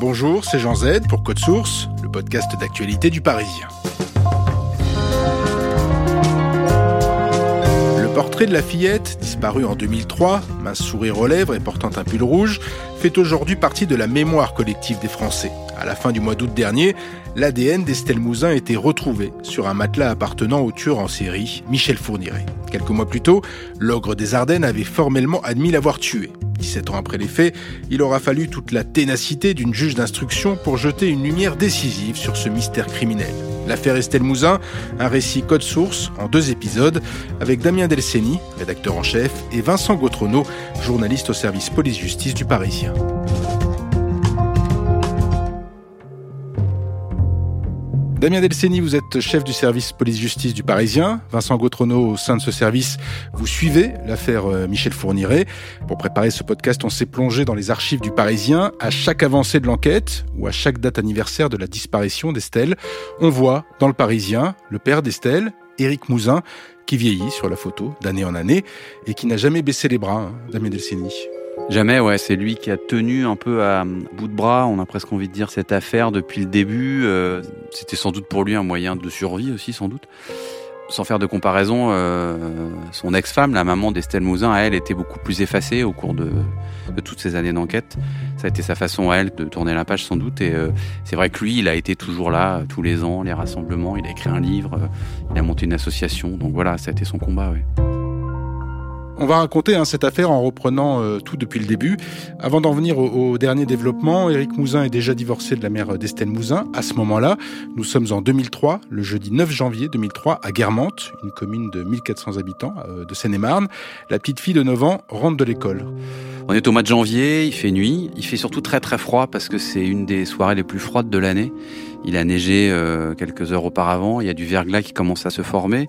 Bonjour, c'est Jean Z pour Code Source, le podcast d'actualité du Parisien. Le portrait de la fillette, disparue en 2003, mince sourire aux lèvres et portant un pull rouge, fait aujourd'hui partie de la mémoire collective des Français. À la fin du mois d'août dernier, l'ADN d'Estelle Mouzin été retrouvé sur un matelas appartenant au tueur en série, Michel Fourniret. Quelques mois plus tôt, l'ogre des Ardennes avait formellement admis l'avoir tué. 17 ans après les faits, il aura fallu toute la ténacité d'une juge d'instruction pour jeter une lumière décisive sur ce mystère criminel. L'affaire Estelle Mouzin, un récit code source en deux épisodes avec Damien Delceni, rédacteur en chef, et Vincent Gautrono, journaliste au service police-justice du Parisien. Damien Delceni, vous êtes chef du service police-justice du Parisien. Vincent Gautrono, au sein de ce service, vous suivez l'affaire euh, Michel Fourniret. Pour préparer ce podcast, on s'est plongé dans les archives du Parisien. À chaque avancée de l'enquête ou à chaque date anniversaire de la disparition d'Estelle, on voit dans le Parisien le père d'Estelle, Éric Mouzin, qui vieillit sur la photo d'année en année et qui n'a jamais baissé les bras, hein, Damien Delceni. Jamais, ouais. C'est lui qui a tenu un peu à bout de bras, on a presque envie de dire, cette affaire depuis le début. Euh, c'était sans doute pour lui un moyen de survie aussi, sans doute. Sans faire de comparaison, euh, son ex-femme, la maman d'Estelle Mouzin, elle, était beaucoup plus effacée au cours de, toutes ces années d'enquête. Ça a été sa façon à elle de tourner la page sans doute. Et euh, c'est vrai que lui, il a été toujours là tous les ans, les rassemblements. Il a écrit un livre, il a monté une association. Donc voilà, ça a été son combat. Ouais. On va raconter hein, cette affaire en reprenant euh, tout depuis le début. Avant d'en venir au, dernier développement, Éric Mouzin est déjà divorcé de la mère d'Estelle Mouzin. À ce moment-là, nous sommes en 2003, le jeudi 9 janvier 2003, à Guermantes, une commune de 1400 habitants euh, de Seine-et-Marne. La petite fille de 9 ans rentre de l'école. On est au mois de janvier, il fait nuit, il fait surtout très très froid parce que c'est une des soirées les plus froides de l'année. Il a neigé euh, quelques heures auparavant, il y a du verglas qui commence à se former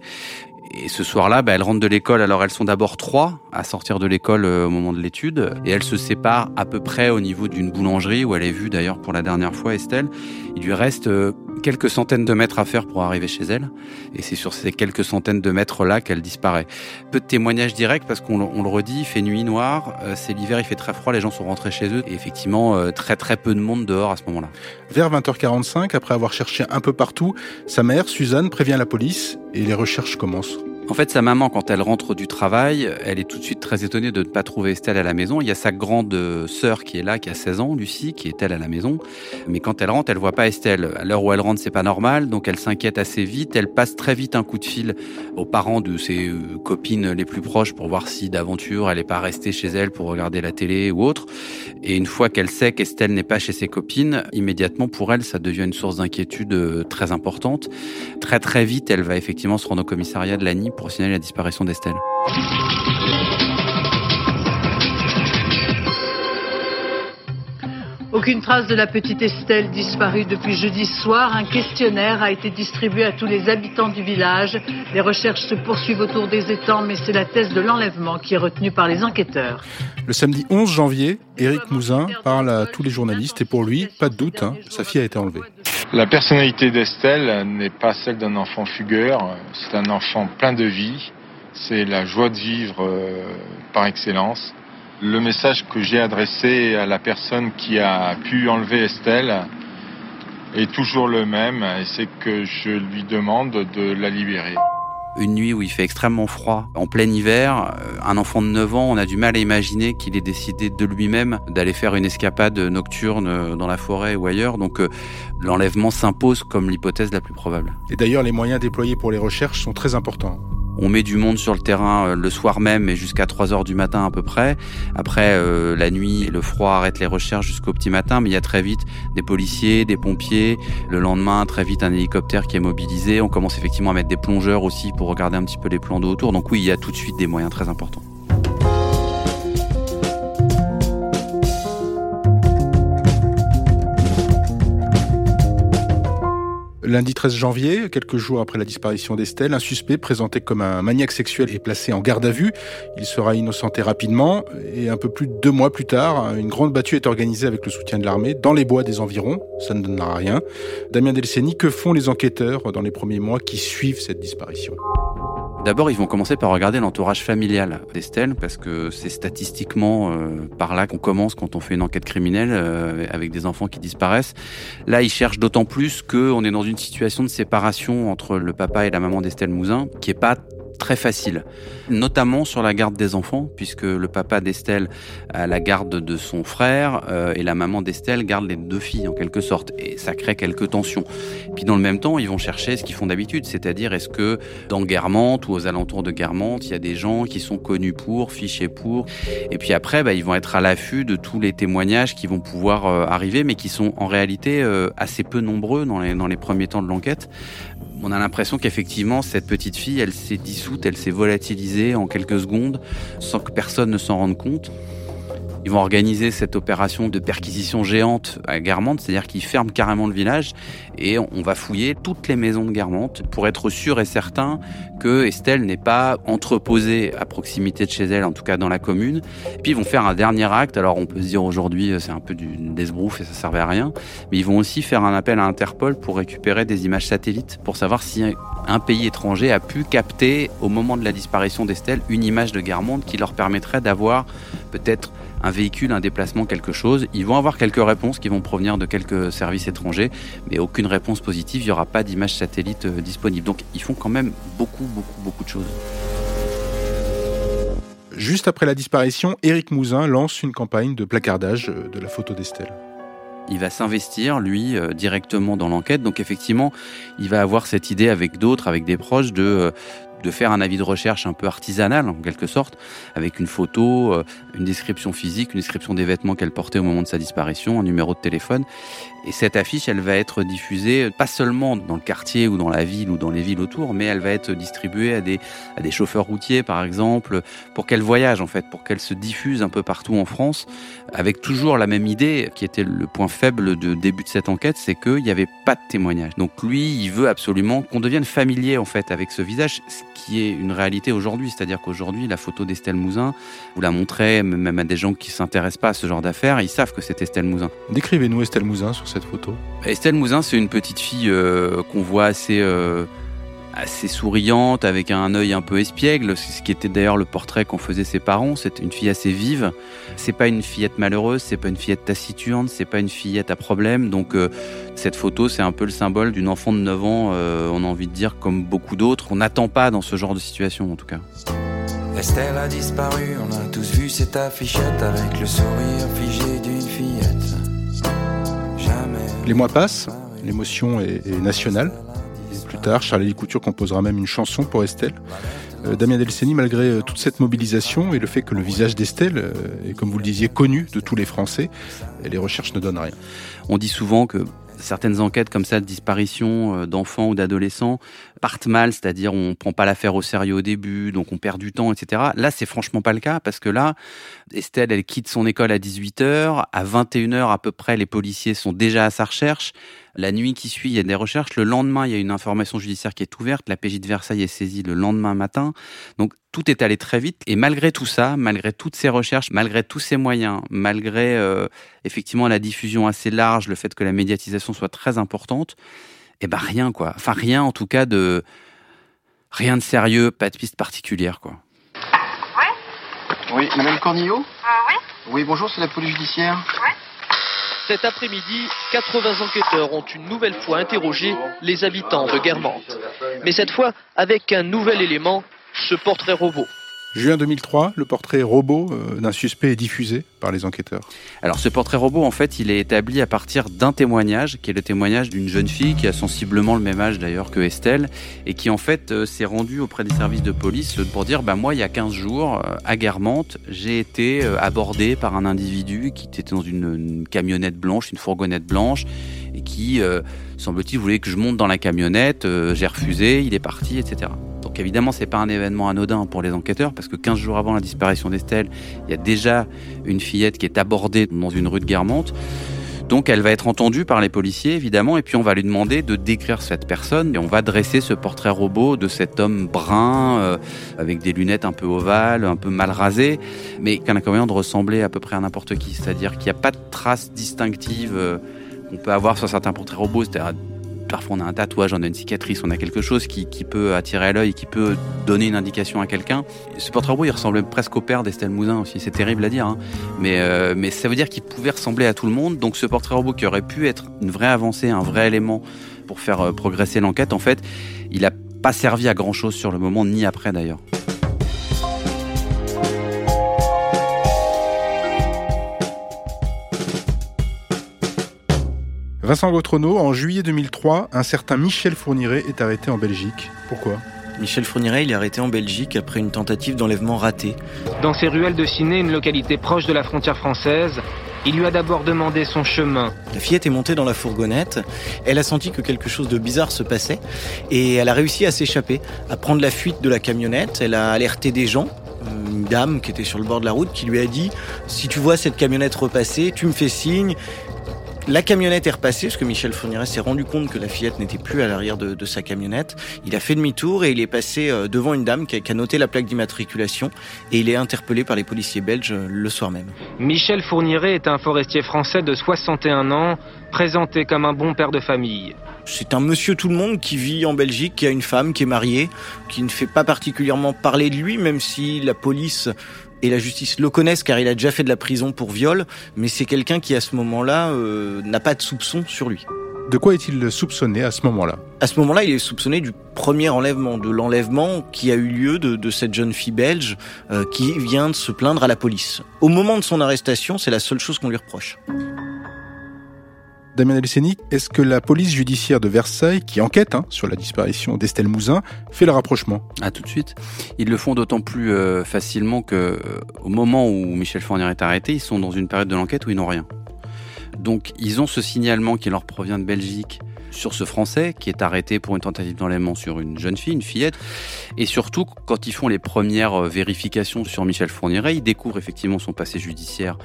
et ce soir-là, bah, elles rentrent de l'école. Alors elles sont d'abord trois à sortir de l'école euh, au moment de l'étude. Et elles se séparent à peu près au niveau d'une boulangerie où elle est vue d'ailleurs pour la dernière fois, Estelle. Il lui reste euh, quelques centaines de mètres à faire pour arriver chez elle. Et c'est sur ces quelques centaines de mètres-là qu'elle disparaît. Peu de témoignages directs parce qu'on le redit, il fait nuit noire, euh, c'est l'hiver, il fait très froid, les gens sont rentrés chez eux. Et effectivement, très très peu de monde dehors à ce moment-là. Vers 20h45, après avoir cherché un peu partout, sa mère, Suzanne, prévient la police et les recherches commencent. En fait, sa maman, quand elle rentre du travail, elle est tout de suite très étonnée de ne pas trouver Estelle à la maison. Il y a sa grande sœur qui est là, qui a 16 ans, Lucie, qui est elle à la maison. Mais quand elle rentre, elle voit pas Estelle. À l'heure où elle rentre, c'est pas normal, donc elle s'inquiète assez vite. Elle passe très vite un coup de fil aux parents de ses euh, copines les plus proches pour voir si d'aventure elle n'est pas restée chez elle pour regarder la télé ou autre. Et une fois qu'elle sait qu'Estelle n'est pas chez ses copines, immédiatement pour elle, ça devient une source d'inquiétude euh, très importante. Très très vite, elle va effectivement se rendre au commissariat de l'ANI pour signaler la disparition d'Estelle. Aucune trace de la petite Estelle disparue depuis jeudi soir. Un questionnaire a été distribué à tous les habitants du village. Les recherches se poursuivent autour des étangs, mais c'est la thèse de l'enlèvement qui est retenue par les enquêteurs. Le samedi 11 janvier, Éric Mouzin parle à tous les journalistes et pour lui, pas de doute, hein, sa fille a été enlevée. La personnalité d'Estelle n'est pas celle d'un enfant fugueur, c'est un enfant plein de vie, c'est la joie de vivre euh, par excellence. Le message que j'ai adressé à la personne qui a pu enlever Estelle est toujours le même, et c'est que je lui demande de la libérer. Une nuit où il fait extrêmement froid, en plein hiver, euh, un enfant de 9 ans, on a du mal à imaginer qu'il ait décidé de lui-même d'aller faire une escapade nocturne euh, dans la forêt ou ailleurs. Donc euh, l'enlèvement s'impose comme l'hypothèse la plus probable. Et d'ailleurs, les moyens déployés pour les recherches sont très importants. On met du monde sur le terrain euh, le soir même et jusqu'à 3 heures du matin à peu près. Après, euh, la nuit, le froid arrête les recherches jusqu'au petit matin, mais il y a très vite des policiers, des pompiers. Le lendemain, très vite, un hélicoptère qui est mobilisé. On commence effectivement à mettre des plongeurs aussi pour regarder un petit peu les plans d'eau autour. Donc oui, il y a tout de suite des moyens très importants. Lundi 13 janvier, quelques jours après la disparition d'Estelle, un suspect présenté comme un maniaque sexuel est placé en garde à vue. Il sera innocenté rapidement et un peu plus de deux mois plus tard, une grande battue est organisée avec le soutien de l'armée dans les bois des environs. Ça ne donnera rien. Damien Delceni, que font les enquêteurs dans les premiers mois qui suivent cette disparition? D'abord, ils vont commencer par regarder l'entourage familial d'Estelle, parce que c'est statistiquement euh, par là qu'on commence quand on fait une enquête criminelle euh, avec des enfants qui disparaissent. Là, ils cherchent d'autant plus qu'on est dans une situation de séparation entre le papa et la maman d'Estelle Mouzin, qui est pas très facile, notamment sur la garde des enfants, puisque le papa d'Estelle a la garde de son frère euh, et la maman d'Estelle garde les deux filles en quelque sorte, et ça crée quelques tensions. Puis dans le même temps, ils vont chercher ce qu'ils font d'habitude, c'est-à-dire est-ce que dans Guermantes ou aux alentours de Guermantes, il y a des gens qui sont connus pour, fichés pour, et puis après, bah, ils vont être à l'affût de tous les témoignages qui vont pouvoir euh, arriver, mais qui sont en réalité euh, assez peu nombreux dans les, dans les premiers temps de l'enquête on a l'impression qu'effectivement, cette petite fille, elle s'est dissoute, elle s'est volatilisée en quelques secondes sans que personne ne s'en rende compte. Ils vont organiser cette opération de perquisition géante à Guermantes, c'est-à-dire qu'ils ferment carrément le village et on va fouiller toutes les maisons de Guermantes pour être sûr et certain que Estelle n'est pas entreposée à proximité de chez elle, en tout cas dans la commune. puis ils vont faire un dernier acte. Alors on peut se dire aujourd'hui c'est un peu du desbrouf et ça servait à rien, mais ils vont aussi faire un appel à Interpol pour récupérer des images satellites pour savoir si un pays étranger a pu capter au moment de la disparition d'Estelle une image de Guermantes qui leur permettrait d'avoir peut-être un véhicule, un déplacement, quelque chose. Ils vont avoir quelques réponses qui vont provenir de quelques services étrangers, mais aucune réponse positive. Il n'y aura pas d'image satellite euh, disponible. Donc ils font quand même beaucoup, beaucoup, beaucoup de choses. Juste après la disparition, Éric Mouzin lance une campagne de placardage euh, de la photo d'Estelle il va s'investir, lui, euh, directement dans l'enquête. Donc effectivement, il va avoir cette idée avec d'autres, avec des proches, de, de faire un avis de recherche un peu artisanal en quelque sorte, avec une photo, euh, une description physique, une description des vêtements qu'elle portait au moment de sa disparition, un numéro de téléphone. Et cette affiche, elle va être diffusée pas seulement dans le quartier ou dans la ville ou dans les villes autour, mais elle va être distribuée à des, à des chauffeurs routiers, par exemple, pour qu'elle voyage en fait, pour qu'elle se diffuse un peu partout en France, avec toujours la même idée qui était le point faible de début de cette enquête, c'est qu'il n'y avait pas de témoignage. Donc lui, il veut absolument qu'on devienne familier en fait avec ce visage, qui est une réalité aujourd'hui. C'est-à-dire qu'aujourd'hui, la photo d'Estelle Mouzin, vous la montrez même à des gens qui s'intéressent pas à ce genre d'affaires, ils savent que c'est Estelle Mouzin. Décrivez-nous Estelle Mouzin sur cette photo. Estelle Mouzin, c'est une petite fille euh, qu'on voit assez euh, assez souriante, avec un œil un peu espiègle, ce qui était d'ailleurs le portrait qu'en faisaient ses parents. C'est une fille assez vive. C'est pas une fillette malheureuse, c'est pas une fillette taciturne, c'est pas une fillette à problème. Donc euh, cette photo, c'est un peu le symbole d'une enfant de 9 ans, on a envie de dire comme beaucoup d'autres. On n'attend pas dans ce genre de situation en tout cas. Estelle a disparu, on a tous vu cette affichette avec le sourire figé d'une fillette. Jamais. Les mois passent, l'émotion est, est nationale. Plus tard, Charlie Couture composera même une chanson pour Estelle. Euh, Damien Delceni, malgré euh, toute cette mobilisation et le fait que le visage d'Estelle euh, est, comme vous le disiez, connu de tous les Français, les recherches ne donnent rien. On dit souvent que certaines enquêtes comme ça de disparition d'enfants ou d'adolescents partent mal, c'est-à-dire on prend pas l'affaire au sérieux au début, donc on perd du temps, etc. Là, c'est franchement pas le cas parce que là, Estelle, elle quitte son école à 18h, à 21h à peu près, les policiers sont déjà à sa recherche. La nuit qui suit, il y a des recherches. Le lendemain, il y a une information judiciaire qui est ouverte. La PJ de Versailles est saisie le lendemain matin. Donc tout est allé très vite. Et malgré tout ça, malgré toutes ces recherches, malgré tous ces moyens, malgré euh, effectivement la diffusion assez large, le fait que la médiatisation soit très importante, eh ben rien quoi. Enfin rien en tout cas de rien de sérieux, pas de piste particulière quoi. Oui. Oui, Madame Cornillot? Euh, Oui. Oui, bonjour, c'est la police judiciaire. Cet après-midi, 80 enquêteurs ont une nouvelle fois interrogé les habitants de Guermantes. Mais cette fois avec un nouvel élément, ce portrait robot. Juin 2003, le portrait robot euh, d'un suspect est diffusé par les enquêteurs. Alors ce portrait robot, en fait, il est établi à partir d'un témoignage, qui est le témoignage d'une jeune fille qui a sensiblement le même âge d'ailleurs que Estelle, et qui en fait euh, s'est rendue auprès des services de police pour dire, bah moi, il y a 15 jours, euh, à Guermantes, j'ai été abordé par un individu qui était dans une, camionnette blanche, une fourgonnette blanche, et qui, semble-t-il, voulait que je monte dans la camionnette, j'ai refusé, il est parti, etc. Donc évidemment, c'est pas un événement anodin pour les enquêteurs parce que 15 jours avant la disparition d'Estelle, il y a déjà une fillette qui est abordée dans une rue de Guermantes. Donc elle va être entendue par les policiers évidemment et puis on va lui demander de décrire cette personne et on va dresser ce portrait robot de cet homme brun euh, avec des lunettes un peu ovales, un peu mal rasées, mais qui a l'inconvénient de ressembler à peu près à n'importe qui, c'est-à-dire qu'il n'y a pas de traces distinctives euh, qu'on peut avoir sur certains portraits robots, c'est-à-dire Parfois, on a un tatouage, on a une cicatrice, on a quelque chose qui, peut attirer l'œil, qui peut donner une indication à quelqu'un. Ce portrait robot, il ressemblait presque au père d'Estelle Mouzin aussi. C'est terrible à dire, hein. mais, euh, mais ça veut dire qu'il pouvait ressembler à tout le monde. Donc, ce portrait robot qui aurait pu être une vraie avancée, un vrai élément pour faire euh, progresser l'enquête, en fait, il n'a pas servi à grand chose sur le moment, ni après d'ailleurs. Vincent Gautrono, en juillet 2003, un certain Michel Fourniret est arrêté en Belgique. Pourquoi? Michel Fourniret, il est arrêté en Belgique après une tentative d'enlèvement ratée. Dans ces ruelles de Ciné, une localité proche de la frontière française, il lui a d'abord demandé son chemin. La fillette est montée dans la fourgonnette. Elle a senti que quelque chose de bizarre se passait et elle a réussi à s'échapper, à prendre la fuite de la camionnette. Elle a alerté des gens. Une dame qui était sur le bord de la route qui lui a dit Si tu vois cette camionnette repasser, tu me fais signe la camionnette est repassée parce que Michel Fourniret s'est rendu compte que la fillette n'était plus à l'arrière de, sa camionnette. Il a fait demi-tour et il est passé euh, devant une dame qui a, noté la plaque d'immatriculation et il est interpellé par les policiers belges euh, le soir même. Michel Fourniret est un forestier français de 61 ans, présenté comme un bon père de famille. C'est un monsieur tout le monde qui vit en Belgique, qui a une femme, qui est mariée, qui ne fait pas particulièrement parler de lui, même si la police et la justice le connaissent car il a déjà fait de la prison pour viol, mais c'est quelqu'un qui à ce moment-là euh, n'a pas de soupçon sur lui. De quoi est-il soupçonné à ce moment-là? À ce moment-là, il est soupçonné du premier enlèvement, de l'enlèvement qui a eu lieu de, cette jeune fille belge euh, qui vient de se plaindre à la police. Au moment de son arrestation, c'est la seule chose qu'on lui reproche. Damien Alcénic, est-ce que la police judiciaire de Versailles, qui enquête hein, sur la disparition d'Estelle Mouzin, fait le rapprochement? Ah, tout de suite. Ils le font d'autant plus euh, facilement que, euh, au moment où Michel Fournier est arrêté, ils sont dans une période de l'enquête où ils n'ont rien. Donc, ils ont ce signalement qui leur provient de Belgique sur ce Français qui est arrêté pour une tentative d'enlèvement sur une jeune fille, une fillette. Et surtout, quand ils font les premières euh, vérifications sur Michel Fourniret, ils découvrent effectivement son passé judiciaire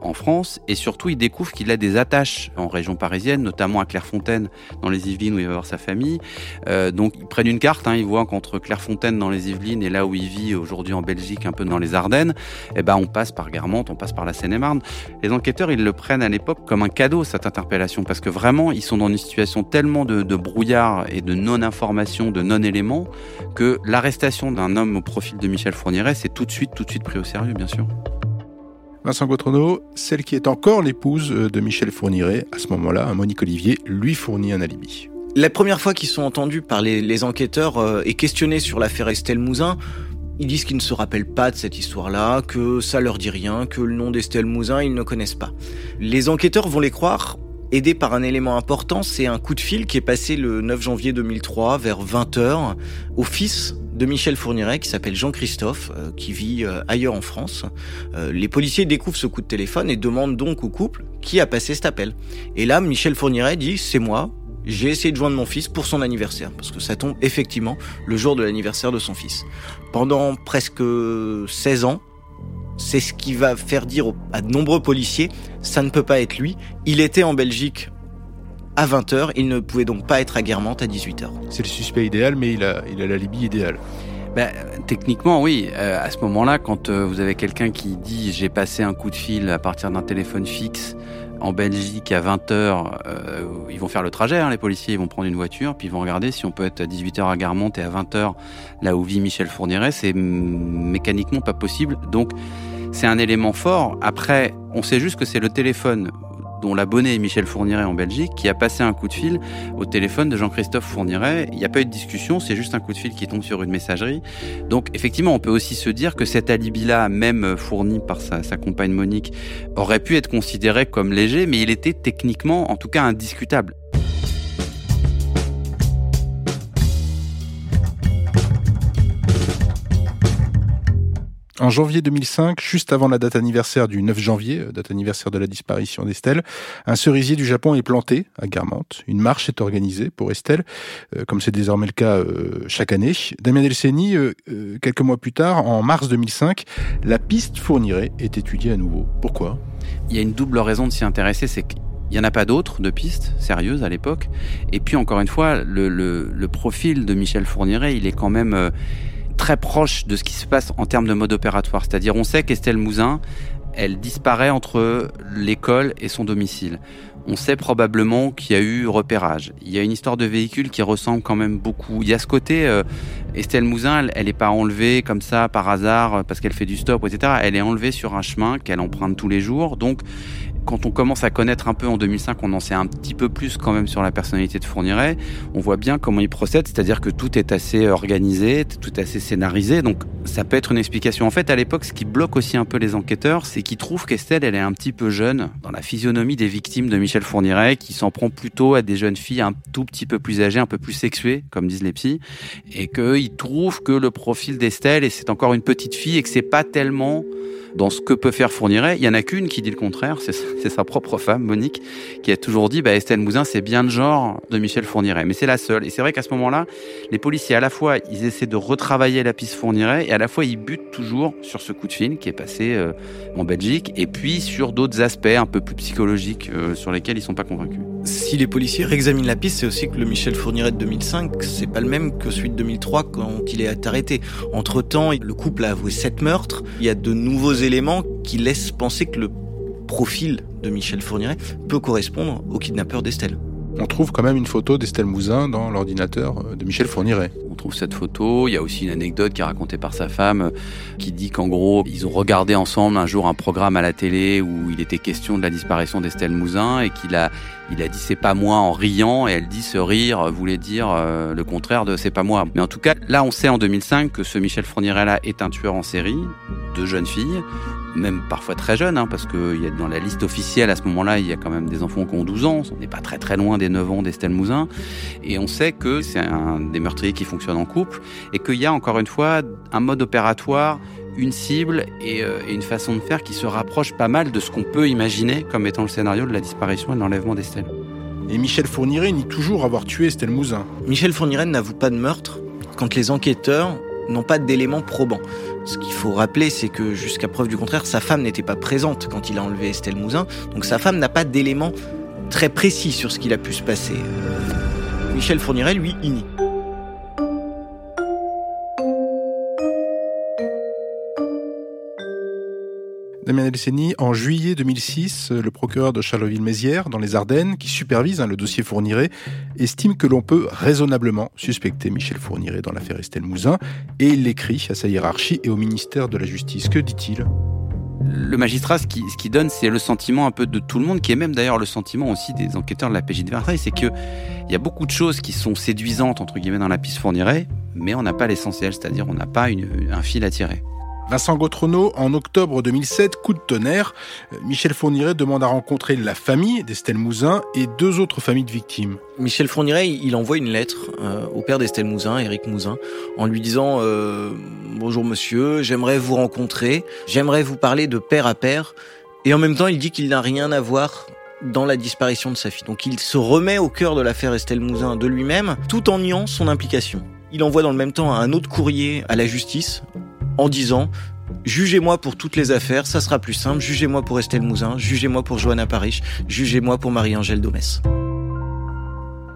en France et surtout, ils découvrent qu'il a des attaches en région parisienne, notamment à Clairefontaine dans les Yvelines où il va voir sa famille. Euh, donc, ils prennent une carte, hein, ils voient qu'entre Clairefontaine dans les Yvelines et là où il vit aujourd'hui en Belgique, un peu dans les Ardennes, eh ben, on passe par Guermantes, on passe par la Seine-et-Marne. Les enquêteurs, ils le prennent à l'époque comme un cadeau, cette interpellation, parce que vraiment, ils sont dans une situation tellement de, brouillard et de non-information, de non-éléments, que l'arrestation d'un homme au profil de Michel Fourniret, c'est tout de suite, tout de suite pris au sérieux, bien sûr. Vincent Gautrono, celle qui est encore l'épouse de Michel Fourniret, à ce moment-là, Monique Olivier, lui fournit un alibi. La première fois qu'ils sont entendus par les, enquêteurs euh, et questionnés sur l'affaire Estelle Mouzin, ils disent qu'ils ne se rappellent pas de cette histoire-là, que ça leur dit rien, que le nom d'Estelle Mouzin, ils ne connaissent pas. Les enquêteurs vont les croire aidé par un élément important, c'est un coup de fil qui est passé le 9 janvier 2003 vers 20h au fils de Michel Fourniret qui s'appelle Jean-Christophe, euh, qui vit euh, ailleurs en France. Euh, les policiers découvrent ce coup de téléphone et demandent donc au couple qui a passé cet appel. Et là, Michel Fourniret dit c'est moi, j'ai essayé de joindre mon fils pour son anniversaire, parce que ça tombe effectivement le jour de l'anniversaire de son fils. Pendant presque 16 ans, c'est ce qui va faire dire à de nombreux policiers, ça ne peut pas être lui. Il était en Belgique à 20h, il ne pouvait donc pas être à Guermantes à 18h. C'est le suspect idéal, mais il a, il a l'alibi idéal. Ben, techniquement, oui. Euh, à ce moment-là, quand euh, vous avez quelqu'un qui dit j'ai passé un coup de fil à partir d'un téléphone fixe en Belgique à 20h, euh, ils vont faire le trajet, hein, les policiers, ils vont prendre une voiture, puis ils vont regarder si on peut être à 18h à Guermantes et à 20h là où vit Michel Fourniret, c'est mécaniquement pas possible. Donc c'est un élément fort. Après, on sait juste que c'est le téléphone dont l'abonné est Michel Fourniret en Belgique, qui a passé un coup de fil au téléphone de Jean-Christophe Fourniret. Il n'y a pas eu de discussion, c'est juste un coup de fil qui tombe sur une messagerie. Donc effectivement, on peut aussi se dire que cet alibi-là, même fourni par sa, sa compagne Monique, aurait pu être considéré comme léger, mais il était techniquement, en tout cas, indiscutable. En janvier 2005, juste avant la date anniversaire du 9 janvier, euh, date anniversaire de la disparition d'Estelle, un cerisier du Japon est planté à Guermantes. Une marche est organisée pour Estelle, euh, comme c'est désormais le cas euh, chaque année. Damien Delceni, quelques mois plus tard, en mars 2005, la piste fournirait est étudiée à nouveau. Pourquoi? Il y a une double raison de s'y intéresser, c'est qu'il n'y en a pas d'autres de pistes sérieuses à l'époque. Et puis encore une fois, le profil de Michel Fourniret, il est quand même très proche de ce qui se passe en termes de mode opératoire. C'est-à-dire, on sait qu'Estelle Mouzin, elle disparaît entre l'école et son domicile. On sait probablement qu'il y a eu repérage. Il y a une histoire de véhicule qui ressemble quand même beaucoup. Il y a ce côté, euh, Estelle Mouzin, elle n'est pas enlevée comme ça par hasard parce qu'elle fait du stop, etc. Elle est enlevée sur un chemin qu'elle emprunte tous les jours. Donc, quand on commence à connaître un peu en 2005, on en sait un petit peu plus quand même sur la personnalité de Fourniret. On voit bien comment il procède, c'est-à-dire que tout est assez organisé, tout est assez scénarisé. Donc ça peut être une explication. En fait, à l'époque, ce qui bloque aussi un peu les enquêteurs, c'est qu'ils trouvent qu'Estelle, elle est un petit peu jeune dans la physionomie des victimes de Michel Fourniret, qui s'en prend plutôt à des jeunes filles un tout petit peu plus âgées, un peu plus sexuées, comme disent les psys, et qu'ils trouvent que le profil d'Estelle, et c'est encore une petite fille, et que c'est pas tellement dans ce que peut faire Fourniret. Il y en a qu'une qui dit le contraire, c'est sa propre femme, Monique, qui a toujours dit bah, Estelle Mouzin, c'est bien le genre de Michel Fourniret. Mais c'est la seule. Et c'est vrai qu'à ce moment-là, les policiers, à la fois, ils essaient de retravailler la piste Fourniret, et à la fois, ils butent toujours sur ce coup de fil qui est passé euh, en Belgique, et puis sur d'autres aspects un peu plus psychologiques euh, sur lesquels ils sont pas convaincus. Si les policiers réexaminent la piste, c'est aussi que le Michel Fourniret de 2005, c'est pas le même que celui de 2003 quand il est arrêté. Entre temps, le couple a avoué sept meurtres. Il y a de nouveaux éléments qui laissent penser que le profil de Michel Fourniret peut correspondre au kidnappeur d'Estelle. On trouve quand même une photo d'Estelle Mouzin dans l'ordinateur de Michel Fourniret. On trouve cette photo. Il y a aussi une anecdote qui est racontée par sa femme qui dit qu'en gros, ils ont regardé ensemble un jour un programme à la télé où il était question de la disparition d'Estelle Mouzin et qu'il a, il a dit c'est pas moi en riant et elle dit ce rire voulait dire euh, le contraire de c'est pas moi. Mais en tout cas, là, on sait en 2005 que ce Michel Fourniret là est un tueur en série de jeunes filles même parfois très jeunes, hein, parce que y a, dans la liste officielle à ce moment-là, il y a quand même des enfants qui ont 12 ans, on n'est pas très très loin des 9 ans d'Estelle Mouzin, et on sait que c'est un des meurtriers qui fonctionne en couple, et qu'il y a encore une fois un mode opératoire une cible et, euh, et, une façon de faire qui se rapproche pas mal de ce qu'on peut imaginer comme étant le scénario de la disparition et de l'enlèvement d'Estelle. Et Michel Fourniret nie toujours avoir tué Estelle Mouzin. Michel Fourniret n'avoue pas de meurtre quand les enquêteurs n'ont pas d'éléments probants. Ce qu'il faut rappeler, c'est que jusqu'à preuve du contraire, sa femme n'était pas présente quand il a enlevé Estelle Mouzin, donc sa femme n'a pas d'éléments très précis sur ce qu'il a pu se passer. Michel Fourniret, lui, il. Damien Elceni, en juillet 2006, le procureur de Charleville-Mézières, dans les Ardennes, qui supervise hein, le dossier Fourniret, estime que l'on peut raisonnablement suspecter Michel Fourniret dans l'affaire Estelle Mouzin, et il l'écrit à sa hiérarchie et au ministère de la Justice. Que dit-il? Le magistrat, ce qui, donne, c'est le sentiment un peu de tout le monde, qui est même d'ailleurs le sentiment aussi des enquêteurs de la PJ de Versailles, c'est que il y a beaucoup de choses qui sont séduisantes entre guillemets dans la piste Fourniret, mais on n'a pas l'essentiel, c'est-à-dire on n'a pas un fil à tirer. Vincent Gautrono, en octobre 2007, coup de tonnerre, Michel Fourniret demande à rencontrer la famille d'Estelle Mouzin et deux autres familles de victimes. Michel Fourniret, il envoie une lettre euh, au père d'Estelle Mouzin, Éric Mouzin, en lui disant euh, Bonjour monsieur, j'aimerais vous rencontrer, j'aimerais vous parler de père à père. Et en même temps, il dit qu'il n'a rien à voir dans la disparition de sa fille. Donc il se remet au cœur de l'affaire Estelle Mouzin de lui-même, tout en niant son implication. Il envoie dans le même temps un autre courrier à la justice en disant Jugez-moi pour toutes les affaires, ça sera plus simple. Jugez-moi pour Estelle Mouzin, jugez-moi pour Johanna Paris, jugez-moi pour Marie-Angèle Domès.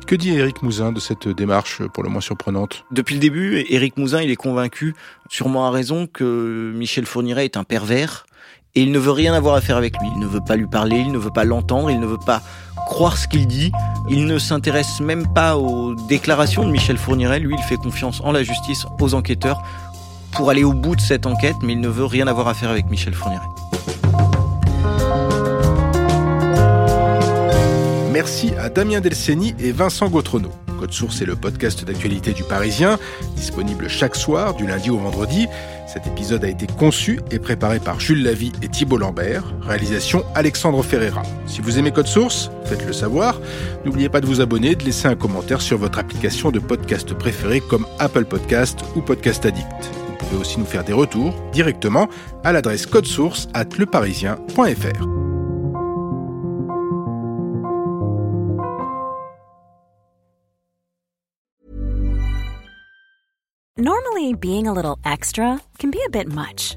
Que dit Éric Mouzin de cette démarche pour le moins surprenante? Depuis le début, Éric Mouzin, il est convaincu, sûrement à raison, que Michel Fourniret est un pervers et il ne veut rien avoir à faire avec lui. Il ne veut pas lui parler, il ne veut pas l'entendre, il ne veut pas croire ce qu'il dit. Il ne s'intéresse même pas aux déclarations de Michel Fourniret. Lui, il fait confiance en la justice, aux enquêteurs, pour aller au bout de cette enquête, mais il ne veut rien avoir à faire avec Michel Fourniret. Merci à Damien Delceni et Vincent Gautrono. Code Source est le podcast d'actualité du Parisien, disponible chaque soir du lundi au vendredi. Cet épisode a été conçu et préparé par Jules Lavie et Thibault Lambert. Réalisation Alexandre Ferreira. Si vous aimez Code Source, faites-le savoir. N'oubliez pas de vous abonner, de laisser un commentaire sur votre application de podcast préférée comme Apple Podcast ou Podcast Addict. Pouvez aussi nous faire des retours directement à l'adresse codesource at leparisien.fr. Normally, being a little extra can be a bit much,